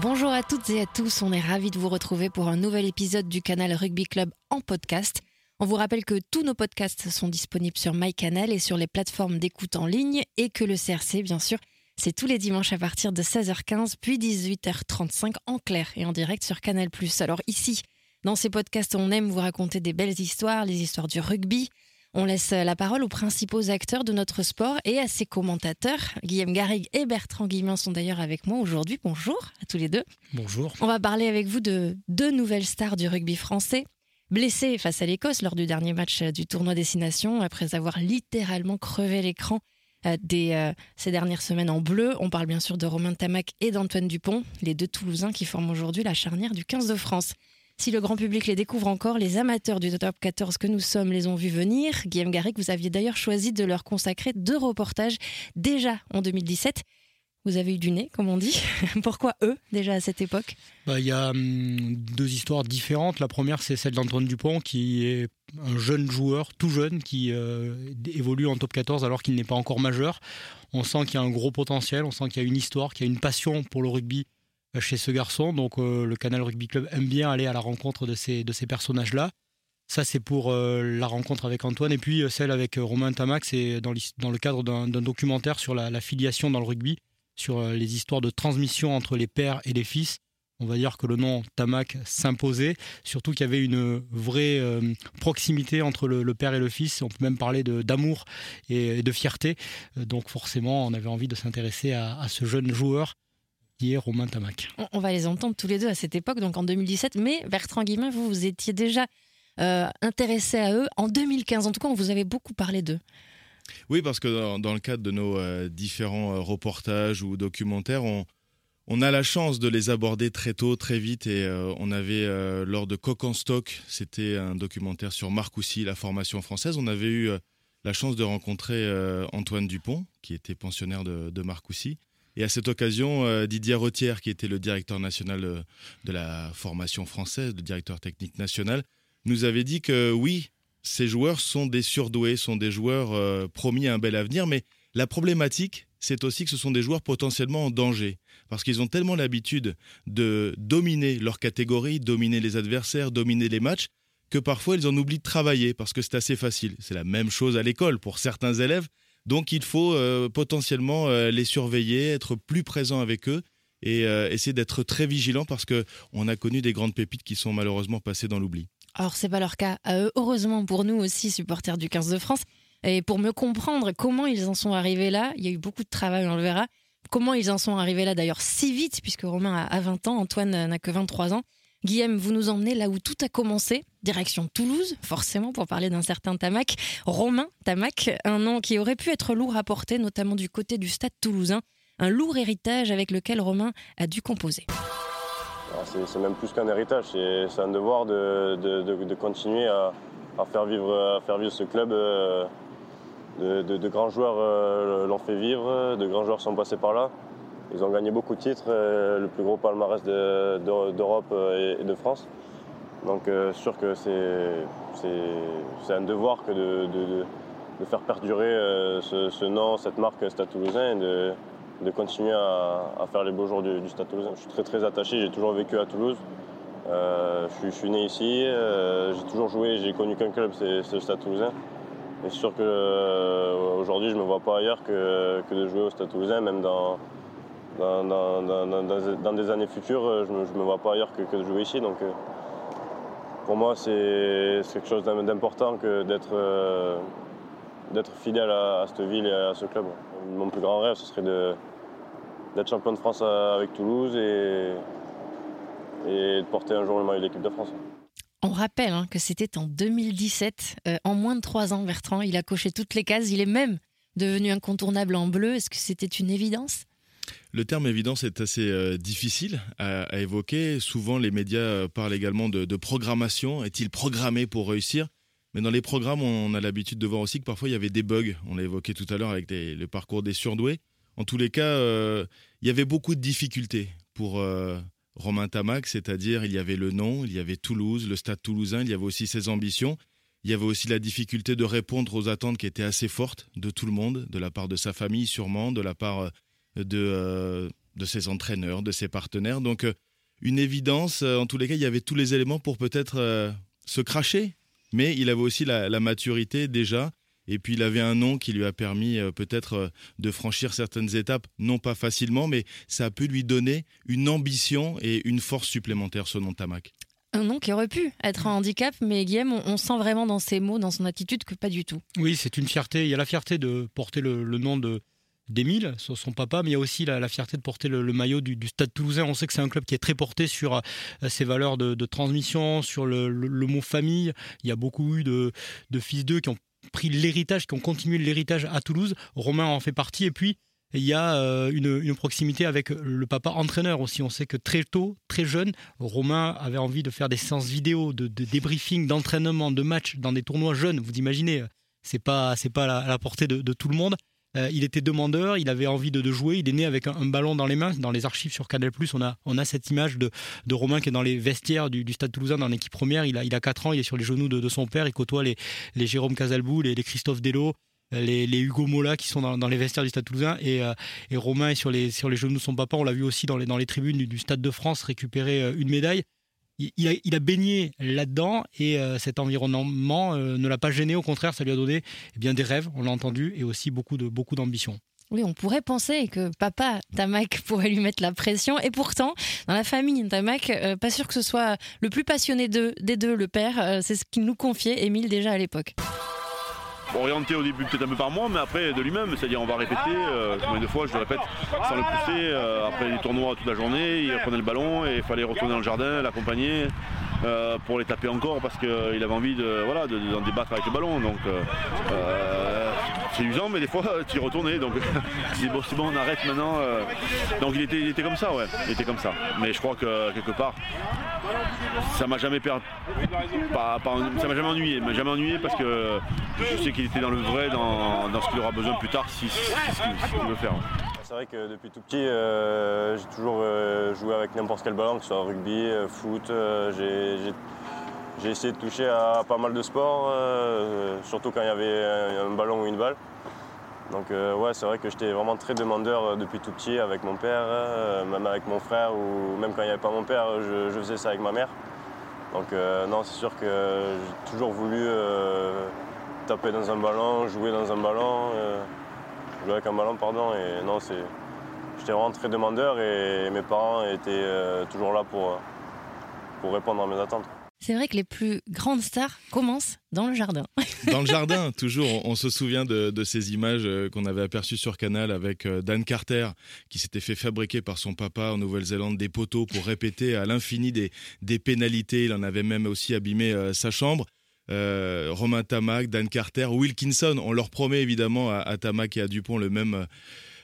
Bonjour à toutes et à tous, on est ravis de vous retrouver pour un nouvel épisode du canal Rugby Club en podcast. On vous rappelle que tous nos podcasts sont disponibles sur MyCanal et sur les plateformes d'écoute en ligne et que le CRC, bien sûr, c'est tous les dimanches à partir de 16h15 puis 18h35 en clair et en direct sur Canal+. Alors ici, dans ces podcasts, on aime vous raconter des belles histoires, les histoires du rugby, on laisse la parole aux principaux acteurs de notre sport et à ses commentateurs. Guillaume Garrigue et Bertrand Guillemin sont d'ailleurs avec moi aujourd'hui. Bonjour à tous les deux. Bonjour. On va parler avec vous de deux nouvelles stars du rugby français. Blessées face à l'Écosse lors du dernier match du tournoi Destination, après avoir littéralement crevé l'écran euh, des, euh, ces dernières semaines en bleu. On parle bien sûr de Romain Tamac et d'Antoine Dupont, les deux Toulousains qui forment aujourd'hui la charnière du 15 de France. Si le grand public les découvre encore, les amateurs du top 14 que nous sommes les ont vus venir. Guillaume Garrick, vous aviez d'ailleurs choisi de leur consacrer deux reportages déjà en 2017. Vous avez eu du nez, comme on dit. Pourquoi eux, déjà à cette époque? Bah, Il y a hum, deux histoires différentes. La première, c'est celle d'Antoine Dupont, qui est un jeune joueur, tout jeune, qui euh, évolue en top 14 alors qu'il n'est pas encore majeur. On sent qu'il y a un gros potentiel, on sent qu'il y a une histoire, qu'il y a une passion pour le rugby chez ce garçon. Donc euh, le Canal Rugby Club aime bien aller à la rencontre de ces, de ces personnages-là. Ça, c'est pour euh, la rencontre avec Antoine. Et puis euh, celle avec Romain Tamac, c'est dans, le cadre d'un documentaire sur la, filiation dans le rugby, sur les histoires de transmission entre les pères et les fils. On va dire que le nom Tamac s'imposait, surtout qu'il y avait une vraie proximité entre le, père et le fils. On peut même parler d'amour et, de fierté. Donc forcément, on avait envie de s'intéresser à ce jeune joueur qui est Romain Tamac. On, va les entendre tous les deux à cette époque, donc en 2017. Mais Bertrand Guillemin, vous, vous étiez déjà euh, intéressé à eux en 2015. En tout cas, on vous avait beaucoup parlé d'eux. Oui, parce que dans, le cadre de nos euh, différents euh, reportages ou documentaires, on, on, a la chance de les aborder très tôt, très vite. Et on avait, lors de Coq en stock, c'était un documentaire sur Marcoussis, la formation française. On avait eu la chance de rencontrer Antoine Dupont, qui était pensionnaire de, de Marcoussis. Et à cette occasion, euh, Didier Rotière, qui était le directeur national euh, de la formation française, le directeur technique national, nous avait dit que oui, ces joueurs sont des surdoués, sont des joueurs euh, promis à un bel avenir, mais la problématique, c'est aussi que ce sont des joueurs potentiellement en danger, parce qu'ils ont tellement l'habitude de dominer leur catégorie, dominer les adversaires, dominer les matchs, que parfois ils en oublient de travailler, parce que c'est assez facile. C'est la même chose à l'école. Pour certains élèves, donc il faut euh, potentiellement euh, les surveiller, être plus présent avec eux et euh, essayer d'être très vigilant parce que on a connu des grandes pépites qui sont malheureusement passées dans l'oubli. Alors c'est pas leur cas heureusement pour nous aussi supporters du 15 de France. Et pour mieux comprendre comment ils en sont arrivés là, il y a eu beaucoup de travail, on le verra. Comment ils en sont arrivés là d'ailleurs si vite, puisque Romain a 20 ans, Antoine n'a que 23 ans. Guillaume, vous nous emmenez là où tout a commencé, direction Toulouse, forcément pour parler d'un certain Tamac. Romain Tamac, un nom qui aurait pu être lourd à porter, notamment du côté du stade toulousain. Un lourd héritage avec lequel Romain a dû composer. C'est même plus qu'un héritage, c'est un devoir de, continuer à, faire vivre, faire vivre ce club. Euh, de, grands joueurs euh, l'ont fait vivre, de grands joueurs sont passés par là. Ils ont gagné beaucoup de titres, euh, le plus gros palmarès d'Europe euh, et de France. Donc euh, sûr que c'est un devoir que de, faire perdurer ce, nom, cette marque Stade Toulousain et de, continuer à, faire les beaux jours du, Stade Toulousain. Je suis très très attaché, j'ai toujours vécu à Toulouse. je, suis, né ici, j'ai toujours joué, j'ai connu qu'un club, c'est le Stade Toulousain. c'est sûr qu'aujourd'hui, je ne me vois pas ailleurs que, de jouer au Stade Toulousain, même dans, dans, des années futures, je ne me, vois pas ailleurs que, de jouer ici. Donc, pour moi, c'est quelque chose d'important que d'être d'être fidèle à, cette ville et à ce club. Mon plus grand rêve, ce serait d'être champion de France avec Toulouse et, et de porter un jour le maillot de l'équipe de France. On rappelle hein, que c'était en 2017. Euh, en moins de trois ans, Bertrand, il a coché toutes les cases. Il est même devenu incontournable en bleu. Est-ce que c'était une évidence? Le terme évidence est assez euh, difficile à, évoquer. Souvent, les médias euh, parlent également de, programmation. Est-il programmé pour réussir? Mais dans les programmes, on a l'habitude de voir aussi que parfois il y avait des bugs. On l'a évoqué tout à l'heure avec le parcours des surdoués. En tous les cas, il y avait beaucoup de difficultés pour Romain Tamac, c'est-à-dire il y avait le nom, il y avait Toulouse, le stade toulousain, il y avait aussi ses ambitions, il y avait aussi la difficulté de répondre aux attentes qui étaient assez fortes de tout le monde, de la part de sa famille sûrement, de la part euh, de, euh, de ses entraîneurs, de ses partenaires. Donc euh, une évidence, en tous les cas, il y avait tous les éléments pour peut-être se cracher, mais il avait aussi la maturité déjà et puis il avait un nom qui lui a permis euh, peut-être euh, de franchir certaines étapes, non pas facilement, mais ça a pu lui donner une ambition et une force supplémentaire, ce nom Tamac. Un nom qui aurait pu être un handicap, mais Guillaume, on sent vraiment dans ses mots, dans son attitude, que pas du tout. Oui, c'est une fierté. Il y a la fierté de porter le, nom de d'Émile, son papa, mais il y a aussi la, fierté de porter le, maillot du, Stade Toulousain. On sait que c'est un club qui est très porté sur euh, ses valeurs de, transmission, sur le, mot famille. Il y a beaucoup eu de, de fils d'eux qui ont pris l'héritage, qui ont continué l'héritage à Toulouse. Romain en fait partie. Et puis, il y a euh, une, proximité avec le papa entraîneur aussi. On sait que très tôt, très jeune, Romain avait envie de faire des séances vidéo, de, débriefing, d'entraînement, de match dans des tournois jeunes. Vous imaginez, c'est pas, c'est pas à la, portée de, tout le monde. Euh, il était demandeur, il avait envie de, jouer, il est né avec un, ballon dans les mains. Dans les archives sur Canal+, on a, on a cette image de, de Romain qui est dans les vestiaires du, Stade Toulousain dans l'équipe première. Il a, il a 4 ans, il est sur les genoux de, son père, il côtoie les, les Jérôme Casalbou, les, Christophe Dello, les, les, Hugo Mola qui sont dans, les vestiaires du Stade Toulousain et, euh, et, Romain est sur les, sur les genoux de son papa. On l'a vu aussi dans les, dans les tribunes du, Stade de France récupérer euh, une médaille il, a, baigné là-dedans et euh, cet environnement euh, ne l'a pas gêné. Au contraire, ça lui a donné eh bien, des rêves, on l'a entendu, et aussi beaucoup de beaucoup d'ambition. Oui, on pourrait penser que papa Tamac pourrait lui mettre la pression. Et pourtant, dans la famille Tamac, euh, pas sûr que ce soit le plus passionné des deux, le père. c'est ce qu'il nous confiait, Émile, déjà à l'époque orienté au début peut-être un peu par moi, mais après de lui-même, c'est-à-dire on va répéter, euh, combien de fois je le répète, sans le pousser, euh, après les tournois toute la journée, il prenait le ballon et il fallait retourner dans le jardin, l'accompagner. Euh, pour les taper encore parce qu'il avait envie de voilà d'en débattre avec le ballon donc c'est usant mais des fois tu y retournais donc c'est bon, bon on arrête maintenant donc il était, il était comme ça ouais il était comme ça mais je crois que quelque part ça m'a jamais perdu ça m'a jamais ennuyé m'a jamais ennuyé parce que je sais qu'il était dans le vrai dans, ce qu'il aura besoin plus tard si, c'est ce qu'il veut faire c'est vrai que depuis tout petit, euh, j'ai toujours euh, joué avec n'importe quel ballon, que ce soit rugby, euh, foot. j'ai essayé de toucher à pas mal de sports, surtout quand il y avait un, ballon ou une balle. Donc ouais, c'est vrai que j'étais vraiment très demandeur depuis tout petit avec mon père, même avec mon frère, ou même quand il n'y avait pas mon père, je, je, faisais ça avec ma mère. Donc non, c'est sûr que j'ai toujours voulu taper dans un ballon, jouer dans un ballon jouer avec un ballon, pardon. Et non, c'est, j'étais vraiment très demandeur et mes parents étaient euh, toujours là pour, euh, pour répondre à mes attentes. C'est vrai que les plus grandes stars commencent dans le jardin. Dans le jardin, toujours. On, se souvient de, ces images euh, qu'on avait aperçues sur Canal avec Dan Carter, qui s'était fait fabriquer par son papa en Nouvelle-Zélande des poteaux pour répéter à l'infini des, des pénalités. Il en avait même aussi abîmé sa chambre. Euh, Romain Tamac, Dan Carter, Wilkinson. On leur promet évidemment à, Tamac et à Dupont le même,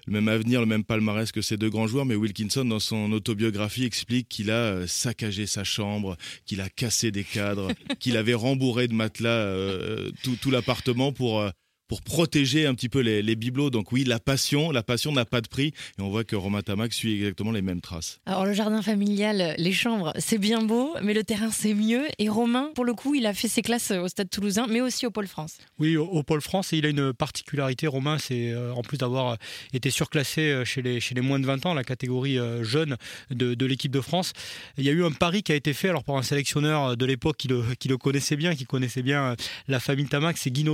le même avenir, le même palmarès que ces deux grands joueurs, mais Wilkinson, dans son autobiographie, explique qu'il a euh, saccagé sa chambre, qu'il a cassé des cadres, qu'il avait rembourré de matelas euh, tout, l'appartement pour, pour protéger un petit peu les, bibelots. Donc oui, la passion, la passion n'a pas de prix. Et on voit que Romain Tamac suit exactement les mêmes traces. Alors le jardin familial, les chambres, c'est bien beau, mais le terrain, c'est mieux. Et Romain, pour le coup, il a fait ses classes au Stade Toulousain, mais aussi au Pôle France. Oui, au, Pôle France, et il a une particularité, Romain, c'est euh, en plus d'avoir été surclassé euh, chez les, chez les moins de 20 ans, la catégorie euh, jeune de, l'équipe de France. Il y a eu un pari qui a été fait alors par un sélectionneur de l'époque qui le, qui le connaissait bien, qui connaissait bien la famille Tamac, c'est Guy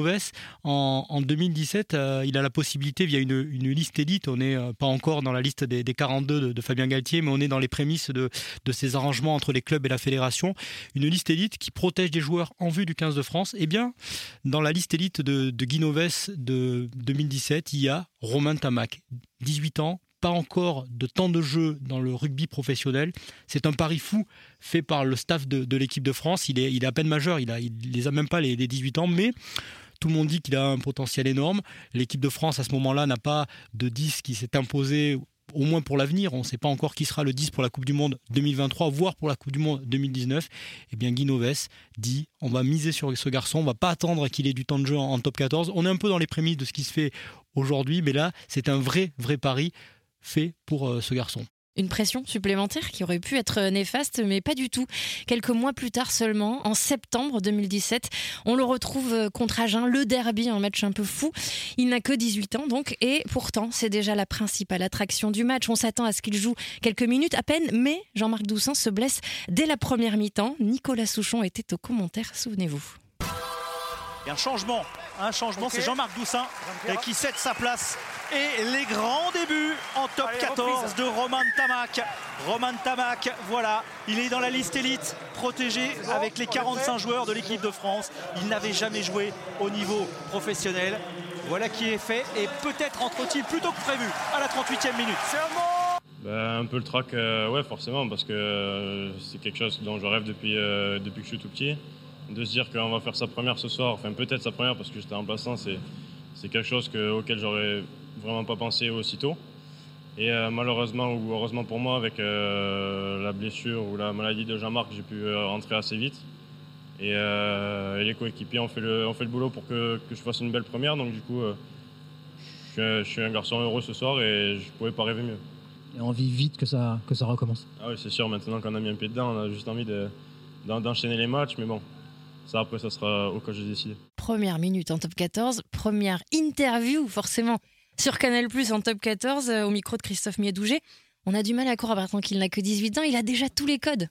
En, en, 2017, euh, il a la possibilité, via une, liste élite, on n'est euh, pas encore dans la liste des, 42 de, Fabien Galtier, mais on est dans les prémices de, ces arrangements entre les clubs et la fédération, une liste élite qui protège des joueurs en vue du 15 de France. Eh bien, dans la liste élite de, de de 2017, il y a Romain Tamac, 18 ans, pas encore de temps de jeu dans le rugby professionnel. C'est un pari fou fait par le staff de, l'équipe de France. Il est, à peine majeur, il, a, les a même pas les 18 ans, mais tout le monde dit qu'il a un potentiel énorme. L'équipe de France, à ce moment-là, n'a pas de 10 qui s'est imposé au moins pour l'avenir, on ne sait pas encore qui sera le 10 pour la Coupe du Monde 2023, voire pour la Coupe du Monde 2019, eh bien Guy Noves dit on va miser sur ce garçon, on va pas attendre qu'il ait du temps de jeu en, top 14. On est un peu dans les prémices de ce qui se fait aujourd'hui, mais là, c'est un vrai, vrai pari fait pour euh, ce garçon. Une pression supplémentaire qui aurait pu être néfaste, mais pas du tout. Quelques mois plus tard seulement, en septembre 2017, on le retrouve contre Agen, le derby, un match un peu fou. Il n'a que 18 ans donc, et pourtant c'est déjà la principale attraction du match. On s'attend à ce qu'il joue quelques minutes à peine, mais Jean-Marc Doussin se blesse dès la première mi-temps. Nicolas Souchon était au commentaire, souvenez-vous. Il y a un changement, un changement, c'est Jean-Marc Doussin qui cède sa place et les grands débuts en top 14 de Roman Tamac. Roman Tamac, voilà, il est dans la liste élite, protégé avec les 45 joueurs de l'équipe de France. Il n'avait jamais joué au niveau professionnel. Voilà qui est fait et peut-être entre-t-il plutôt que prévu à la 38e minute. Ben, un peu le trac, euh, ouais, forcément, parce que euh, c'est quelque chose dont je rêve depuis, euh, depuis que je suis tout petit. De se dire qu'on va faire sa première ce soir, enfin peut-être sa première parce que j'étais en remplaçant, c'est quelque chose auquel j'aurais vraiment pas pensé aussitôt. Et euh, malheureusement ou heureusement pour moi, avec euh, la blessure ou la maladie de Jean-Marc, j'ai pu euh, rentrer assez vite. Et, les coéquipiers ont fait, le, ont fait le boulot pour que, que, je fasse une belle première. Donc du coup, je suis, un, garçon heureux ce soir et je pouvais pas rêver mieux. Et envie vite que ça, que ça recommence. Ah oui, c'est sûr, maintenant qu'on a mis un pied dedans, on a juste envie d'enchaîner les matchs. Mais bon, ça après, ça sera au cas où j'ai décidé. Première minute en top 14, première interview forcément sur Canal Plus en top 14 euh, au micro de Christophe Miedouget. On a du mal à croire maintenant qu'il n'a que 18 ans, il a déjà tous les codes.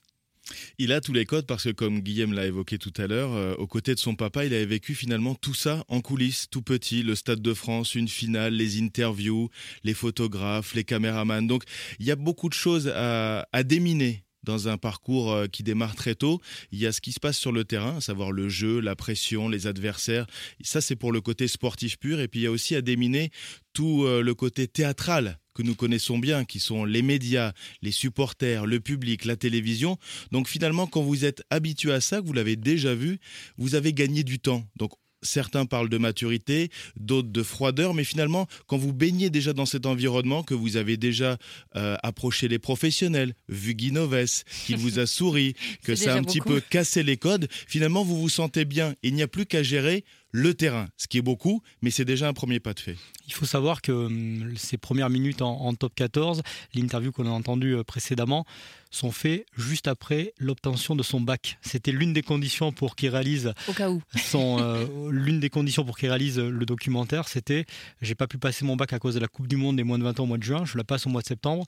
Il a tous les codes parce que, comme Guillaume l'a évoqué tout à l'heure, euh, aux côtés de son papa, il avait vécu finalement tout ça en coulisses, tout petit, le Stade de France, une finale, les interviews, les photographes, les caméramans. Donc, il y a beaucoup de choses à, à déminer dans un parcours euh, qui démarre très tôt. Il y a ce qui se passe sur le terrain, à savoir le jeu, la pression, les adversaires. Ça, c'est pour le côté sportif pur. Et puis, il y a aussi à déminer tout euh, le côté théâtral que nous connaissons bien, qui sont les médias, les supporters, le public, la télévision. Donc finalement, quand vous êtes habitué à ça, que vous l'avez déjà vu, vous avez gagné du temps. Donc certains parlent de maturité, d'autres de froideur, mais finalement, quand vous baignez déjà dans cet environnement, que vous avez déjà euh, approché les professionnels, vu Guy Noves, qu'il vous a souri, que ça a un petit peu cassé les codes, finalement, vous vous sentez bien. Il n'y a plus qu'à gérer le terrain, ce qui est beaucoup, mais c'est déjà un premier pas de fait. Il faut savoir que hum, ces premières minutes en, top 14, l'interview qu'on a entendue euh, précédemment, sont faites juste après l'obtention de son bac. C'était l'une des conditions pour qu'il réalise au cas où son euh, l'une des conditions pour qu'il réalise le documentaire, c'était j'ai pas pu passer mon bac à cause de la Coupe du monde des moins de 20 ans au mois de juin, je la passe au mois de septembre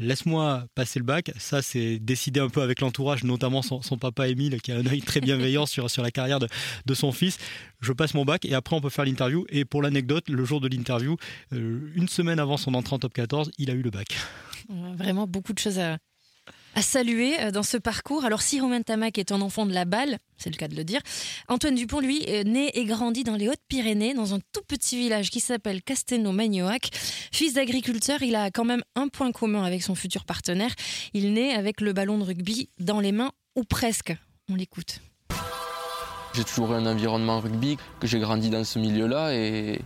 laisse-moi passer le bac. Ça, c'est décidé un peu avec l'entourage, notamment son, papa Émile, qui a un œil très bienveillant sur, sur la carrière de, son fils. Je passe mon bac et après, on peut faire l'interview. Et pour l'anecdote, le jour de l'interview, euh, une semaine avant son entrée en top 14, il a eu le bac. Vraiment beaucoup de choses à, à saluer euh, dans ce parcours. Alors si Romain Tamac est un enfant de la balle, c'est le cas de le dire, Antoine Dupont, lui, est né et grandi dans les Hautes-Pyrénées, dans un tout petit village qui s'appelle Castelnau-Magnoac. Fils d'agriculteur, il a quand même un point commun avec son futur partenaire. Il naît avec le ballon de rugby dans les mains, ou presque. On l'écoute. J'ai toujours eu un environnement rugby, que j'ai grandi dans ce milieu-là et,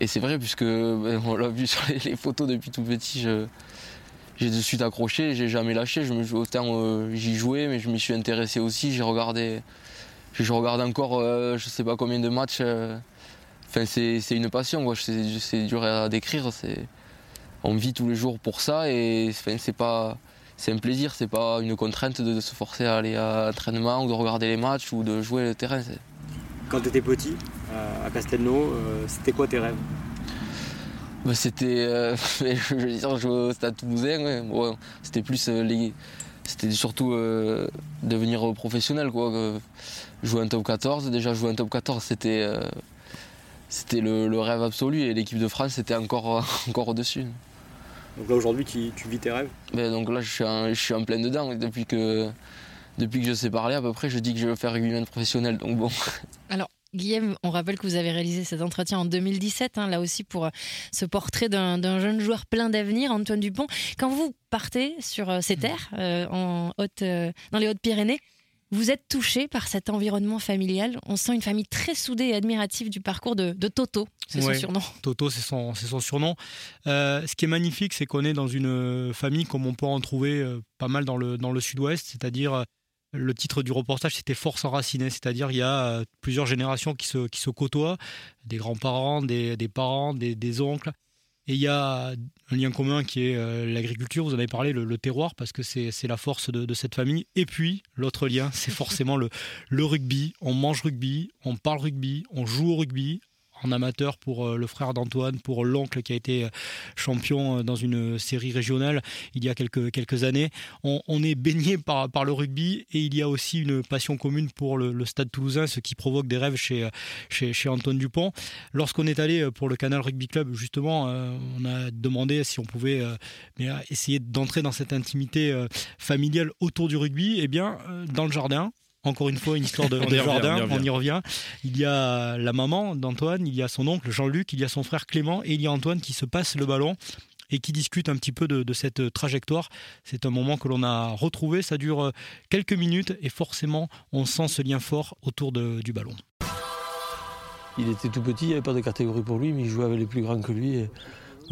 et c'est vrai puisque ben, on l'a vu sur les, photos depuis tout petit, je, j'ai de suite accroché, j'ai jamais lâché. Je me, autant euh, j'y jouais, mais je m'y suis intéressé aussi. J'ai regardé, je regarde encore, je euh, je sais pas combien de matchs. Euh, Enfin, c'est une passion, c'est dur à décrire. On vit tous les jours pour ça et c'est pas. C'est un plaisir, c'est pas une contrainte de, se forcer à aller à l'entraînement ou de regarder les matchs ou de jouer le terrain. Quand tu étais petit, à Castelnau, euh, c'était quoi tes rêves? Bah, C'était, euh, je veux dire, jouer au Stade Toulousain. c'était plus euh, c'était surtout devenir professionnel quoi. jouer un top 14, déjà jouer un top 14, c'était c'était le, rêve absolu et l'équipe de France c'était encore, encore au-dessus. Donc là aujourd'hui tu, vis tes rêves? Ben, Donc là je suis, en, je suis en plein dedans depuis que, depuis que je sais parler à peu près je dis que je veux faire rugbyman professionnel donc bon. Alors Guillaume, on rappelle que vous avez réalisé cet entretien en 2017, hein, là aussi pour euh, ce portrait d'un jeune joueur plein d'avenir, Antoine Dupont. Quand vous partez sur euh, ces terres, euh, en haute, dans les Hautes-Pyrénées, vous êtes touché par cet environnement familial. On sent une famille très soudée et admirative du parcours de, Toto, c'est son surnom. Toto, c'est son, son, surnom. Euh, ce qui est magnifique, c'est qu'on est dans une famille comme on peut en trouver pas mal dans le, dans le sud-ouest, c'est-à-dire le titre du reportage, c'était Force enracinée, c'est-à-dire il y a plusieurs générations qui se, qui se côtoient, des grands-parents, des, parents, des, des oncles. Et il y a un lien commun qui est euh, l'agriculture, vous en avez parlé, le, terroir, parce que c'est la force de, cette famille. Et puis, l'autre lien, c'est forcément le, le rugby. On mange rugby, on parle rugby, on joue au rugby, en amateur pour euh, le frère d'Antoine, pour l'oncle qui a été euh, champion euh, dans une série régionale il y a quelques, années. On, est baigné par, le rugby et il y a aussi une passion commune pour le, stade toulousain, ce qui provoque des rêves chez, chez, chez Antoine Dupont. Lorsqu'on est allé pour le Canal Rugby Club, justement, on a demandé si on pouvait essayer d'entrer dans cette intimité familiale autour du rugby. Eh bien, dans le jardin, encore une fois une histoire de, jardin, on y, revient. Il y a la maman d'Antoine, il y a son oncle Jean-Luc, il y a son frère Clément et il y a Antoine qui se passe le ballon et qui discute un petit peu de, cette trajectoire. C'est un moment que l'on a retrouvé, ça dure euh, quelques minutes et forcément on sent ce lien fort autour du ballon. Il était tout petit, il n'y avait pas de catégorie pour lui, mais il jouait avec les plus grands que lui.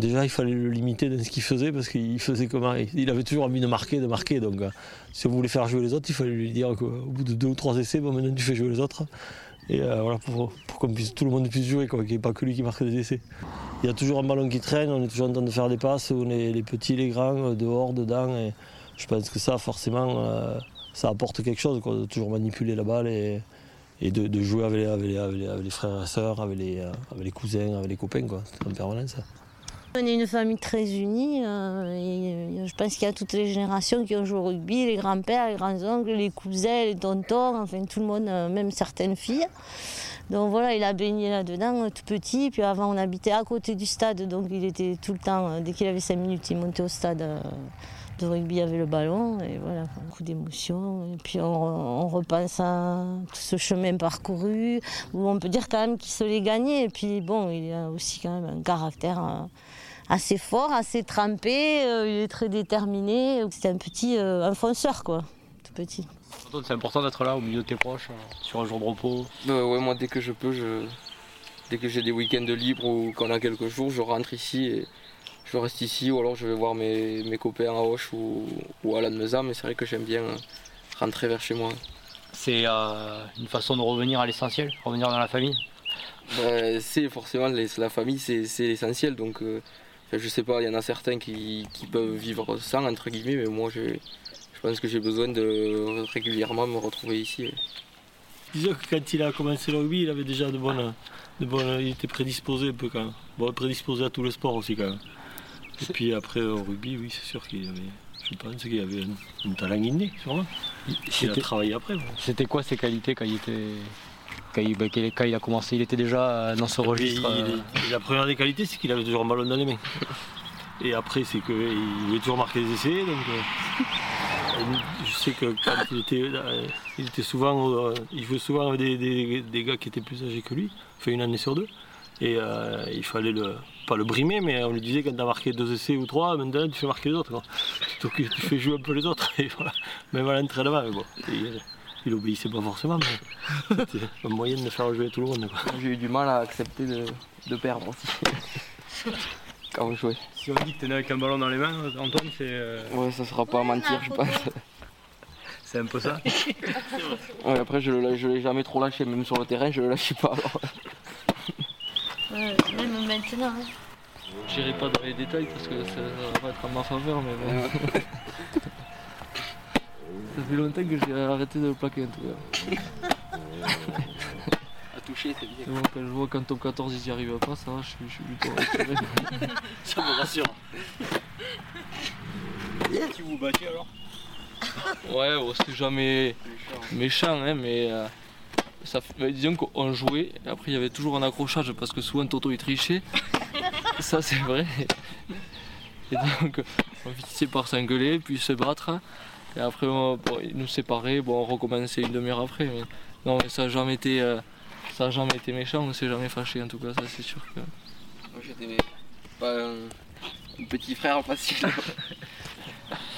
Déjà, il fallait le limiter dans ce qu'il faisait parce qu'il faisait comment Il avait toujours envie de marquer, de marquer. Donc, euh, si on voulait faire jouer les autres, il fallait lui dire qu'au bout de deux ou trois essais, bon, maintenant tu fais jouer les autres. Et euh, voilà, pour, pour que tout le monde puisse jouer, qu'il n'y ait pas que lui qui marque des essais. Il y a toujours un ballon qui traîne, on est toujours en train de faire des passes, on est les petits, les grands, euh, dehors, dedans. Et je pense que ça, forcément, ça apporte quelque chose, de toujours manipuler la balle et, de, jouer avec les, frères et sœurs, avec les, avec les cousins, avec les copains, quoi, en permanence. On est une famille très unie. Euh, euh, je pense qu'il y a toutes les générations qui ont joué au rugby, les grands-pères, les grands-oncles, les cousins, les tontons, enfin tout le monde, euh, même certaines filles. Donc voilà, il a baigné là-dedans tout petit. Puis avant, on habitait à côté du stade, donc il était tout le temps, dès qu'il avait 5 minutes, il montait au stade de rugby avec le ballon. Et voilà, beaucoup d'émotions. Et puis on, repense à tout ce chemin parcouru, où on peut dire quand même qu'il se l'est gagné. Et puis bon, il a aussi quand même un caractère assez fort, assez trempé, euh, il est très déterminé. C'est un petit euh, fonceur, quoi, tout petit. C'est important d'être là au milieu de tes proches, euh, sur un jour de repos Ouais, moi dès que je peux, je... dès que j'ai des week-ends libres ou qu'on a quelques jours, je rentre ici et je reste ici ou alors je vais voir mes, mes copains à Hoche ou, ou à Lannemezan, mais c'est vrai que j'aime bien rentrer vers chez moi. C'est une façon de revenir à l'essentiel, revenir dans la famille? Bah, C'est forcément la famille, c'est l'essentiel, donc je sais pas, il y en a certains qui, peuvent vivre sans, entre guillemets, mais moi je, je pense que j'ai besoin de régulièrement me retrouver ici. Disons que quand il a commencé le rugby, il avait déjà de bonnes. De bonnes il était prédisposé un peu quand même. Bon, prédisposé à tous les sports aussi quand même. Et puis après au rugby, oui, c'est sûr qu'il avait. Je pense qu'il avait un, talent inné, sûrement. Il a travaillé après. C'était quoi ses qualités quand il était quand il, a commencé, il était déjà dans ce registre. Euh. la première des qualités, c'est qu'il avait toujours un ballon dans les mains. Et après, c'est qu'il voulait toujours marquer des essais. Donc, euh, je sais que quand il était, euh, il était souvent, il jouait souvent avec des, gars qui étaient plus âgés que lui, fait une année sur deux. Et il fallait le, pas le brimer, mais on lui disait quand tu as marqué deux essais ou trois, maintenant tu fais marquer les autres. Tu fais jouer un peu les autres. Et voilà. Même à l'entraînement. Bon il obéissait pas forcément, mais c'était une moyenne de faire jouer tout le monde. J'ai eu du mal à accepter de, perdre aussi. Quand on jouait. Si on dit que t'es né avec un ballon dans les mains, Antoine, c'est. Euh, ouais, ça sera pas à mentir, je pense. C'est un peu ça ouais, après, je, l'ai jamais trop lâché, même sur le terrain, je le lâche pas alors. même maintenant. Hein. J'irai pas dans les détails parce que ça, va être en ma faveur, mais bon. ça fait longtemps que j'ai arrêté de le plaquer en tout cas. à toucher, c'est bien. Bon, quand je vois qu'en top 14 ils y arrivent pas, ça va, je suis, je suis plutôt rassuré. ça me rassure. tu vous battez alors? Ouais, bon, c'était jamais méchant, hein, mais euh, ça, bah, disons qu'on jouait, et après il y avait toujours un accrochage parce que souvent Toto il trichait. ça c'est vrai. Et donc on finissait par s'engueuler, puis se battre. Et après bon, ils nous séparaient, bon, on recommençait une demi-heure après. Mais, non mais ça n'a jamais été. euh, ça a jamais été méchant, on s'est jamais fâché en tout cas, ça c'est sûr que. Moi j'étais pas un, un petit frère facile.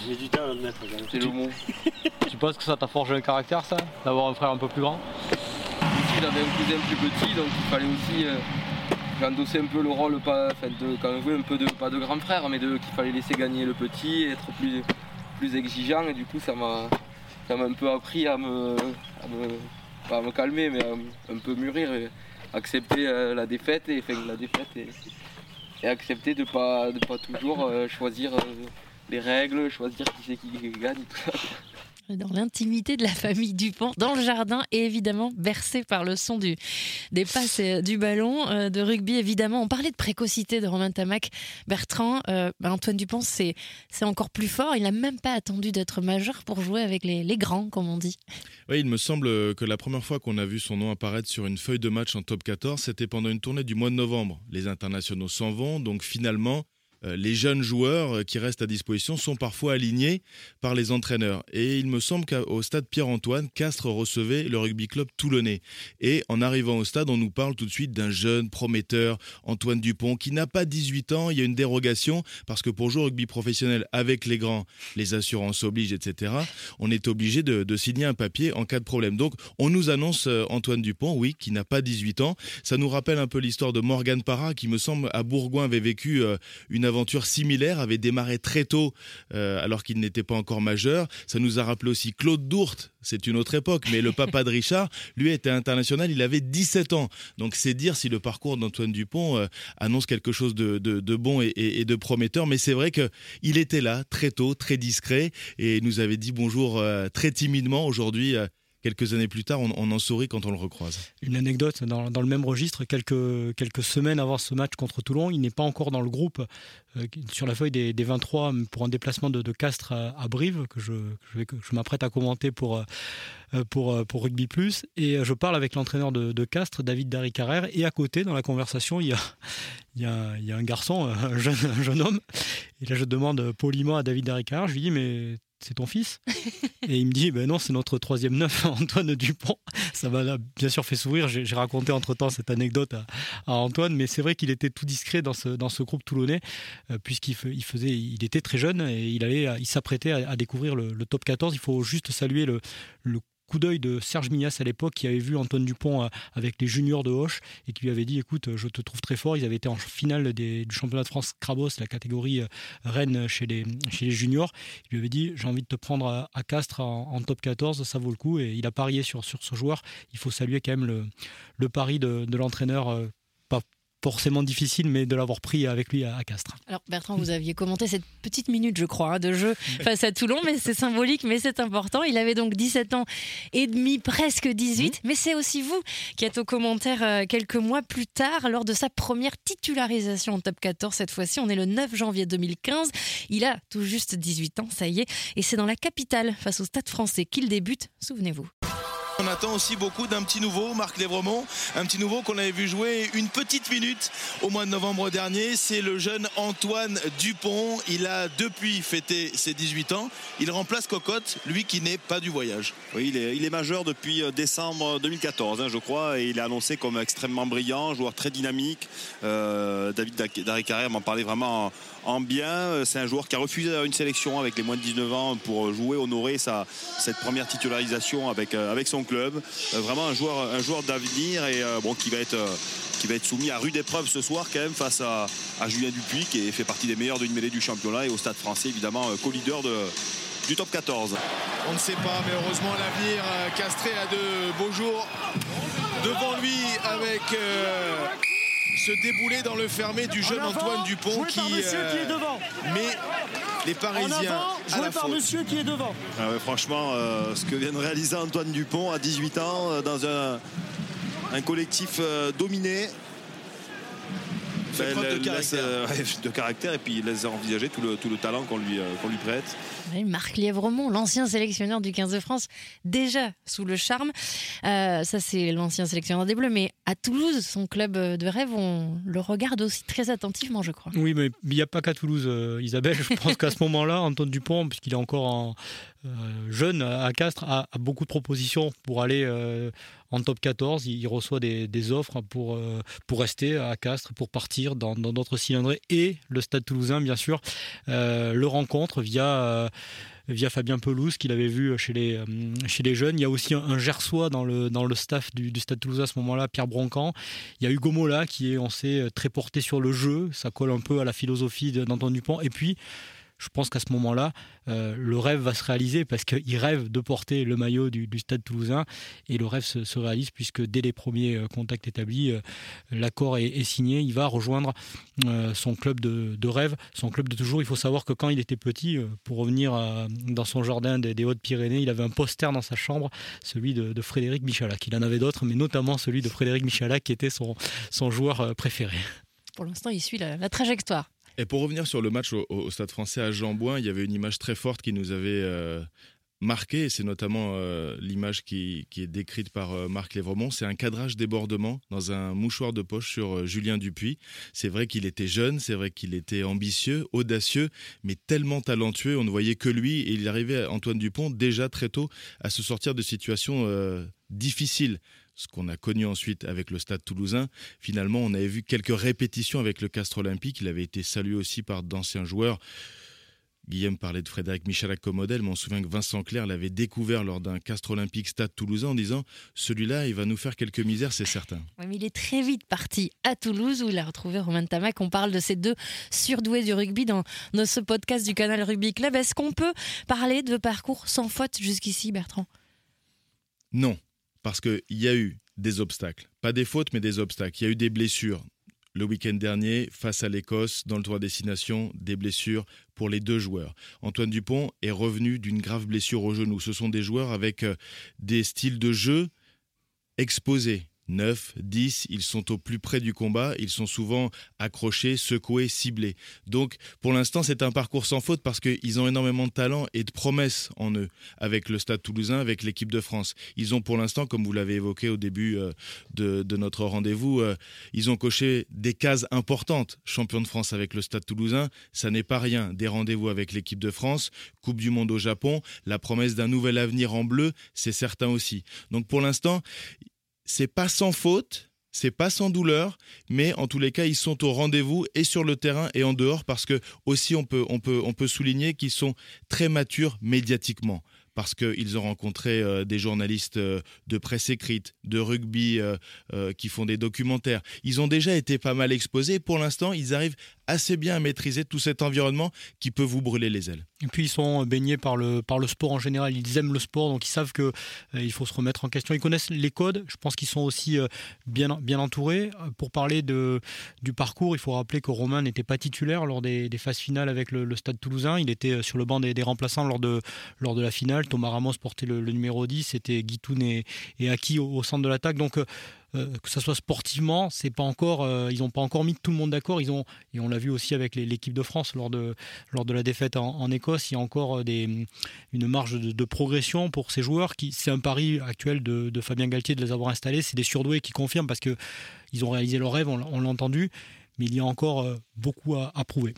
J'ai du temps à même. C'est le mot. Tu penses que ça t'a forgé le caractère, ça D'avoir un frère un peu plus grand? Aussi, j'avais un cousin plus petit, donc il fallait aussi. euh, J'endossais un peu le rôle, pas, enfin, de, quand même, un peu de, pas de grand frère, mais de, qu'il fallait laisser gagner le petit, être plus, plus exigeant, et du coup, ça m'a, un peu appris à me, à me, calmer, mais à un peu mûrir, et accepter euh, la défaite, et, enfin, la défaite, et, et accepter de pas, de pas toujours euh, choisir euh, les règles, choisir qui c'est qui gagne, tout ça. Dans l'intimité de la famille Dupont, dans le jardin, et évidemment bercé par le son du, des passes euh, du ballon euh, de rugby. Évidemment, on parlait de précocité de Romain Tamac. Bertrand, euh, bah, Antoine Dupont, c'est encore plus fort. Il n'a même pas attendu d'être majeur pour jouer avec les, les grands, comme on dit. Oui, il me semble que la première fois qu'on a vu son nom apparaître sur une feuille de match en top 14, c'était pendant une tournée du mois de novembre. Les internationaux s'en vont, donc finalement, les jeunes joueurs euh, qui restent à disposition sont parfois alignés par les entraîneurs. Et il me semble qu'au stade Pierre-Antoine, Castres recevait le rugby club toulonnais. Et en arrivant au stade, on nous parle tout de suite d'un jeune prometteur, Antoine Dupont, qui n'a pas 18 ans. Il y a une dérogation parce que pour jouer au rugby professionnel avec les grands, les assurances obligent, etc. On est obligé de, de signer un papier en cas de problème. Donc, on nous annonce euh, Antoine Dupont, oui, qui n'a pas 18 ans. Ça nous rappelle un peu l'histoire de Morgan Parra, qui me semble à Bourgoin avait vécu euh, une aventure similaire, avait démarré très tôt euh, alors qu'il n'était pas encore majeur. Ça nous a rappelé aussi Claude Dourte, c'est une autre époque, mais le papa de Richard, lui était international, il avait 17 ans. Donc c'est dire si le parcours d'Antoine Dupont euh, annonce quelque chose de, de- de bon et, et- et de prometteur. Mais c'est vrai qu'il était là très tôt, très discret, et nous avait dit bonjour euh, très timidement. Aujourd'hui, quelques années plus tard, on, en sourit quand on le recroise. Une anecdote dans, le même registre, quelques, semaines avant ce match contre Toulon, il n'est pas encore dans le groupe euh, sur la feuille des, des 23 pour un déplacement de, Castres à, Brive, que je, m'apprête à commenter pour, euh, pour, euh, pour Rugby Plus. Et je parle avec l'entraîneur de, Castres, David Darry Carrère, et à côté, dans la conversation, il y a, un garçon, un jeune, un jeune homme. Et là, je demande poliment à David Darry je lui dis, mais c'est ton fils Et il me dit, ben non, c'est notre troisième neuf, Antoine Dupont. Ça m'a bien sûr fait sourire. J'ai raconté entre-temps cette anecdote à, Antoine, mais c'est vrai qu'il était tout discret dans ce, dans groupe toulonnais, euh, puisqu'il faisait, il était très jeune et il, allait, il s'apprêtait à, découvrir le, top 14. Il faut juste saluer le coup d'œil de Serge Mignas à l'époque qui avait vu Antoine Dupont euh, avec les juniors de Hoche et qui lui avait dit écoute je te trouve très fort. Ils avaient été en finale du championnat de France Crabos la catégorie euh, reine chez les, chez les juniors. Il lui avait dit j'ai envie de te prendre à, Castres en, top 14 ça vaut le coup. Et il a parié sur, sur ce joueur. Il faut saluer quand même le, pari de, l'entraîneur euh, forcément difficile mais de l'avoir pris avec lui à, à Castres Alors Bertrand, vous aviez commenté cette petite minute, je crois, hein, de jeu face à Toulon, mais c'est symbolique, mais c'est important. Il avait donc 17 ans et demi, presque 18, mais c'est aussi vous qui êtes au commentaire euh, quelques mois plus tard, lors de sa première titularisation en top 14. Cette fois-ci, on est le 9 janvier 2015. Il a tout juste 18 ans, ça y est, et c'est dans la capitale, face au Stade français, qu'il débute, souvenez-vous. On attend aussi beaucoup d'un petit nouveau, Marc Lévremont, un petit nouveau qu'on avait vu jouer une petite minute au mois de novembre dernier. C'est le jeune Antoine Dupont. Il a depuis fêté ses 18 ans. Il remplace Cocotte, lui qui n'est pas du voyage. Oui, il est, majeur depuis euh, décembre 2014, hein, je crois, et il est annoncé comme extrêmement brillant, joueur très dynamique. Euh, David Darry Carrère m'en parlait vraiment en, en bien. Euh, C'est un joueur qui a refusé une sélection avec les moins de 19 ans pour jouer, honorer sa, cette première titularisation avec, euh, son club. Euh, vraiment un joueur, d'avenir et bon, qui va être. soumis à rude épreuve ce soir quand même face à, Julien Dupuis qui fait partie des meilleurs d'une mêlée du championnat et au stade français évidemment co-leader de, du top 14. On ne sait pas, mais heureusement l'avenir Castré a de beaux jours devant lui avec ce déboulé dans le fermé du jeune Antoine Dupont qui, est devant. met les Parisiens à la par monsieur qui est devant. Ah franchement, ce que vient de réaliser Antoine Dupont à 18 ans dans un, un collectif dominé fait preuve de caractère. Euh, de caractère et puis il laisse envisager tout le, tout le talent qu'on lui, euh, qu'on lui prête. Marc Lièvremont, l'ancien sélectionneur du 15 de France, déjà sous le charme. Euh, ça, c'est l'ancien sélectionneur des Bleus. Mais à Toulouse, son club de rêve, on le regarde aussi très attentivement, je crois. Oui, mais il n'y a pas qu'à Toulouse, Isabelle. Je pense qu'à ce moment-là, Antoine Dupont, puisqu'il est encore en, jeune à Castres, a, a, beaucoup de propositions pour aller en top 14. Il, reçoit des, offres pour, euh, pour rester à Castres, pour partir dans d'autres cylindrées. Et le Stade toulousain, bien sûr, euh, le rencontre via euh, via Fabien Pelouse qu'il avait vu chez les, chez les jeunes. Il y a aussi un, Gersois dans le, dans le staff du, Stade Toulousain à ce moment-là, Pierre Broncan. Il y a Hugo Mola qui est, on sait, très porté sur le jeu. Ça colle un peu à la philosophie d'Antoine Dupont. Et puis, je pense qu'à ce moment-là, euh, le rêve va se réaliser parce qu'il rêve de porter le maillot du, Stade toulousain et le rêve se, réalise puisque dès les premiers euh, contacts établis, euh, l'accord est, signé. Il va rejoindre son club de, rêve, son club de toujours. Il faut savoir que quand il était petit, pour revenir dans son jardin des, Hautes-Pyrénées, il avait un poster dans sa chambre, celui de, Frédéric Michalak. Il en avait d'autres, mais notamment celui de Frédéric Michalak qui était son, son joueur préféré. Pour l'instant, il suit la trajectoire. Et pour revenir sur le match au, Stade français à Jambouin, il y avait une image très forte qui nous avait euh, marqué, c'est notamment euh, l'image qui, est décrite par euh, Marc Lévremont, c'est un cadrage débordement dans un mouchoir de poche sur Julien Dupuis. C'est vrai qu'il était jeune, c'est vrai qu'il était ambitieux, audacieux, mais tellement talentueux, on ne voyait que lui, et il arrivait, Antoine Dupont, déjà très tôt, à se sortir de situations difficiles ce qu'on a connu ensuite avec le Stade toulousain. Finalement, on avait vu quelques répétitions avec le Castre Olympique. Il avait été salué aussi par d'anciens joueurs. Guillaume parlait de Frédéric Michalak comme modèle, mais on se souvient que Vincent Clerc l'avait découvert lors d'un Castre Olympique Stade Toulousain en disant celui-là, il va nous faire quelques misères, c'est certain. mais il est très vite parti à Toulouse où il a retrouvé Romain Tamac. On parle de ces deux surdoués du rugby dans, dans ce podcast du canal Rugby Club. Est-ce qu'on peut parler de parcours sans faute jusqu'ici, Bertrand? Non, parce qu'il y a eu des obstacles. Pas des fautes, mais des obstacles. Il y a eu des blessures. Le week-end dernier, face à l'Écosse, dans le tour destination, des blessures pour les deux joueurs. Antoine Dupont est revenu d'une grave blessure au genou. Ce sont des joueurs avec euh, des styles de jeu exposés. 9, 10, ils sont au plus près du combat, ils sont souvent accrochés, secoués, ciblés. Donc pour l'instant c'est un parcours sans faute parce qu'ils ont énormément de talent et de promesses en eux avec le Stade toulousain, avec l'équipe de France. Ils ont pour l'instant, comme vous l'avez évoqué au début euh, de, notre rendez-vous, euh, ils ont coché des cases importantes. Champion de France avec le Stade toulousain, ça n'est pas rien. Des rendez-vous avec l'équipe de France, Coupe du Monde au Japon, la promesse d'un nouvel avenir en bleu, c'est certain aussi. Donc pour l'instant, c'est pas sans faute, c'est pas sans douleur, mais en tous les cas, ils sont au rendez-vous et sur le terrain et en dehors parce que aussi on peut, on peut, on peut souligner qu'ils sont très matures médiatiquement parce qu'ils ont rencontré euh, des journalistes euh, de presse écrite, de rugby euh, qui font des documentaires. Ils ont déjà été pas mal exposés. Pour l'instant, ils arrivent assez bien à maîtriser tout cet environnement qui peut vous brûler les ailes. Et puis ils sont baignés par le, par le sport en général, ils aiment le sport, donc ils savent qu'il euh, faut se remettre en question. Ils connaissent les codes, je pense qu'ils sont aussi euh, bien, bien entourés. Pour parler de, du parcours, il faut rappeler que Romain n'était pas titulaire lors des, phases finales avec le, Stade toulousain, il était euh, sur le banc des, remplaçants lors de, lors de la finale. Thomas Ramos portait le, numéro 10, c'était Guitoun et, Aki au, au centre de l'attaque. Donc euh, que ce soit sportivement, c'est pas encore, euh, ils n'ont pas encore mis tout le monde d'accord. Ils ont, et on l'a vu aussi avec l'équipe de France lors de, lors de la défaite en, Écosse, il y a encore euh, une marge de, progression pour ces joueurs. C'est un pari actuel de, Fabien Galtier de les avoir installés. C'est des surdoués qui confirment parce que ils ont réalisé leur rêve, on, l'a entendu, mais il y a encore beaucoup à, prouver.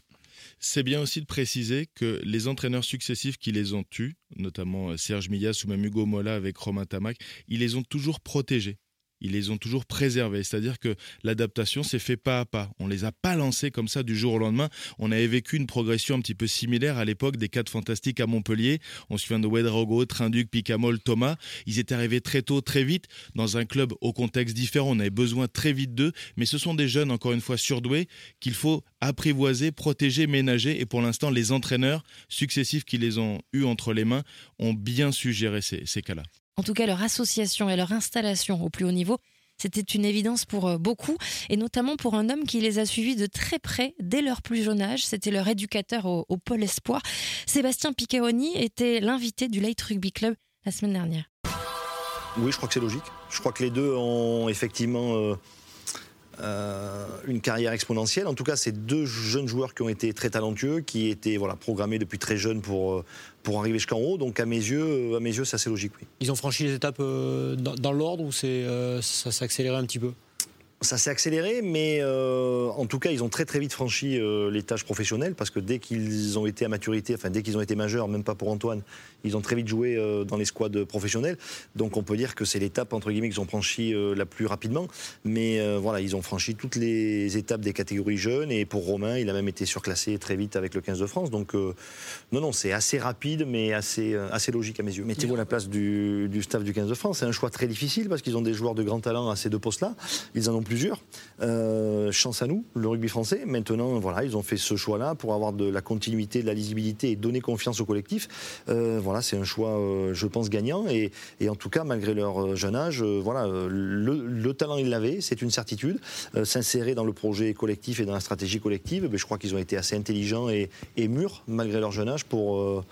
C'est bien aussi de préciser que les entraîneurs successifs qui les ont eus, notamment Serge Millas ou même Hugo Mola avec Romain Tamac, ils les ont toujours protégés ils les ont toujours préservés. C'est-à-dire que l'adaptation s'est fait pas à pas. On les a pas lancés comme ça du jour au lendemain. On avait vécu une progression un petit peu similaire à l'époque des quatre fantastiques à Montpellier. On se souvient de Wedrogo, Trinduc, Picamol, Thomas. Ils étaient arrivés très tôt, très vite, dans un club au contexte différent. On avait besoin très vite d'eux. Mais ce sont des jeunes, encore une fois, surdoués, qu'il faut apprivoiser, protéger, ménager. Et pour l'instant, les entraîneurs successifs qui les ont eus entre les mains ont bien su gérer ces, ces cas-là. En tout cas, leur association et leur installation au plus haut niveau, C'était une évidence pour euh, beaucoup, et notamment pour un homme qui les a suivis de très près dès leur plus jeune âge. C'était leur éducateur au, Pôle Espoir. Sébastien Piccaoni était l'invité du Light Rugby Club la semaine dernière. Oui, je crois que c'est logique. Je crois que les deux ont effectivement euh, euh, une carrière exponentielle. En tout cas, c'est deux jeunes joueurs qui ont été très talentueux, qui étaient voilà, programmés depuis très jeunes pour, euh, pour arriver jusqu'en haut. Donc à mes yeux, à mes yeux, c'est assez logique. Oui. Ils ont franchi les étapes euh, dans, l'ordre ou c'est, ça s'est accéléré un petit peu? Ça s'est accéléré, mais euh, en tout cas, ils ont très très vite franchi euh, les tâches professionnelles parce que dès qu'ils ont été à maturité, enfin dès qu'ils ont été majeurs, même pas pour Antoine, ils ont très vite joué euh, dans les squads professionnels. Donc on peut dire que c'est l'étape entre guillemets qu'ils ont franchi la plus rapidement. Mais voilà, ils ont franchi toutes les étapes des catégories jeunes et pour Romain, il a même été surclassé très vite avec le 15 de France. Donc non, non, c'est assez rapide, mais assez, assez logique à mes yeux. Mettez-vous à la place du, du staff du 15 de France. C'est un choix très difficile parce qu'ils ont des joueurs de grand talent à ces deux postes-là. Ils en ont Euh, chance à nous, le rugby français. Maintenant, voilà, ils ont fait ce choix-là pour avoir de la continuité, de la lisibilité et donner confiance au collectif. Euh, voilà, c'est un choix, euh, je pense, gagnant. Et, en tout cas, malgré leur jeune âge, voilà, le, le talent, ils l'avaient, c'est une certitude. S'insérer dans le projet collectif et dans la stratégie collective, ben, je crois qu'ils ont été assez intelligents et, mûrs, malgré leur jeune âge, pour,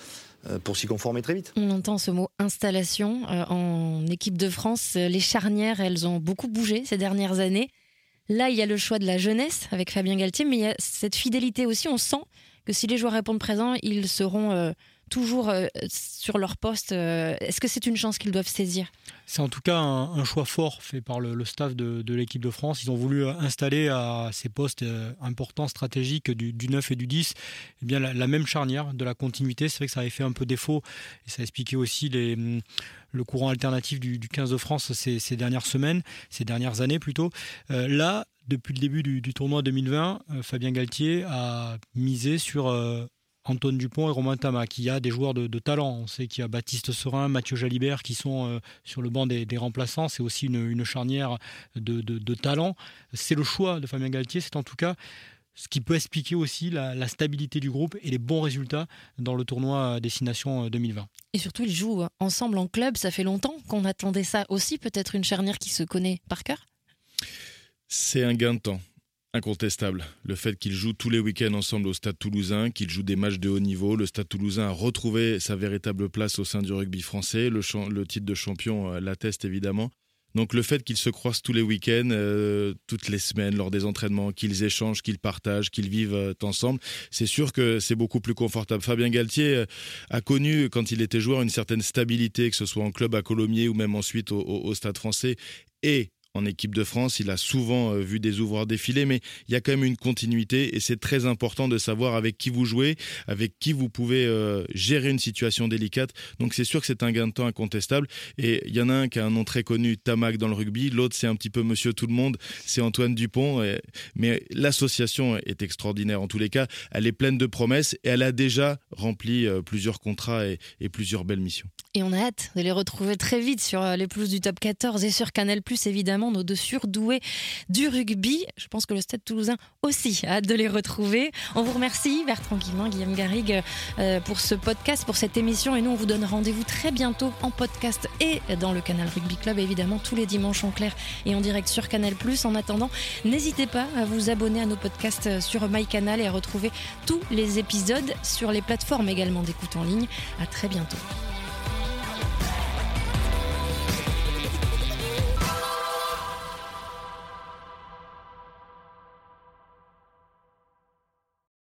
pour s'y conformer très vite. On entend ce mot installation euh, en équipe de France. euh, Les charnières, elles ont beaucoup bougé ces dernières années. Là, il y a le choix de la jeunesse avec Fabien Galtier, mais il y a cette fidélité aussi. On sent que si les joueurs répondent présents, ils seront euh, toujours euh, sur leur poste. Euh, Est-ce que c'est une chance qu'ils doivent saisir? C'est en tout cas un, choix fort fait par le, staff de, l'équipe de France. Ils ont voulu installer à ces postes euh, importants, stratégiques du, du 9 et du 10, eh bien la, même charnière de la continuité. C'est vrai que ça avait fait un peu défaut et ça expliquait aussi hum, le courant alternatif du, du 15 de France ces, ces dernières semaines, ces dernières années plutôt. Là, depuis le début du, tournoi 2020, euh, Fabien Galtier a misé sur Antoine Dupont et Romain Tama, qui a des joueurs de, de talent. On sait qu'il y a Baptiste Serin, Mathieu Jalibert qui sont euh, sur le banc des, des remplaçants. C'est aussi une, une charnière de, de, de talent. C'est le choix de Fabien Galtier. C'est en tout cas ce qui peut expliquer aussi la, la, stabilité du groupe et les bons résultats dans le tournoi Destination 2020. Et surtout, ils jouent ensemble en club. Ça fait longtemps qu'on attendait ça aussi. Peut-être une charnière qui se connaît par cœur? C'est un gain de temps. Incontestable. Le fait qu'ils jouent tous les week-ends ensemble au Stade toulousain, qu'ils jouent des matchs de haut niveau, le Stade toulousain a retrouvé sa véritable place au sein du rugby français. Le, titre de champion euh, l'atteste évidemment. Donc le fait qu'ils se croisent tous les week-ends, euh, toutes les semaines, lors des entraînements, qu'ils échangent, qu'ils partagent, qu'ils vivent euh, ensemble, c'est sûr que c'est beaucoup plus confortable. Fabien Galtier a connu, quand il était joueur, une certaine stabilité, que ce soit en club à Colomiers ou même ensuite au, au Stade français. Et en équipe de France. Il a souvent vu des ouvreurs défiler, mais il y a quand même une continuité et c'est très important de savoir avec qui vous jouez, avec qui vous pouvez euh, gérer une situation délicate. Donc c'est sûr que c'est un gain de temps incontestable. Et il y en a un qui a un nom très connu, Tamac dans le rugby. L'autre, c'est un petit peu Monsieur Tout le Monde, c'est Antoine Dupont. Mais l'association est extraordinaire en tous les cas. Elle est pleine de promesses et elle a déjà rempli euh, plusieurs contrats et, plusieurs belles missions. Et on a hâte de les retrouver très vite sur les pelouses du top 14 et sur Canal+, évidemment, nos deux surdoués du rugby. Je pense que le Stade toulousain aussi a hâte de les retrouver. On vous remercie, Bertrand Guillemin, Guillaume Garrigue, euh, pour ce podcast, pour cette émission. Et nous, on vous donne rendez-vous très bientôt en podcast et dans le Canal Rugby Club, évidemment, tous les dimanches en clair et en direct sur Canal+. En attendant, n'hésitez pas à vous abonner à nos podcasts sur MyCanal et à retrouver tous les épisodes sur les plateformes également d'écoute en ligne. À très bientôt.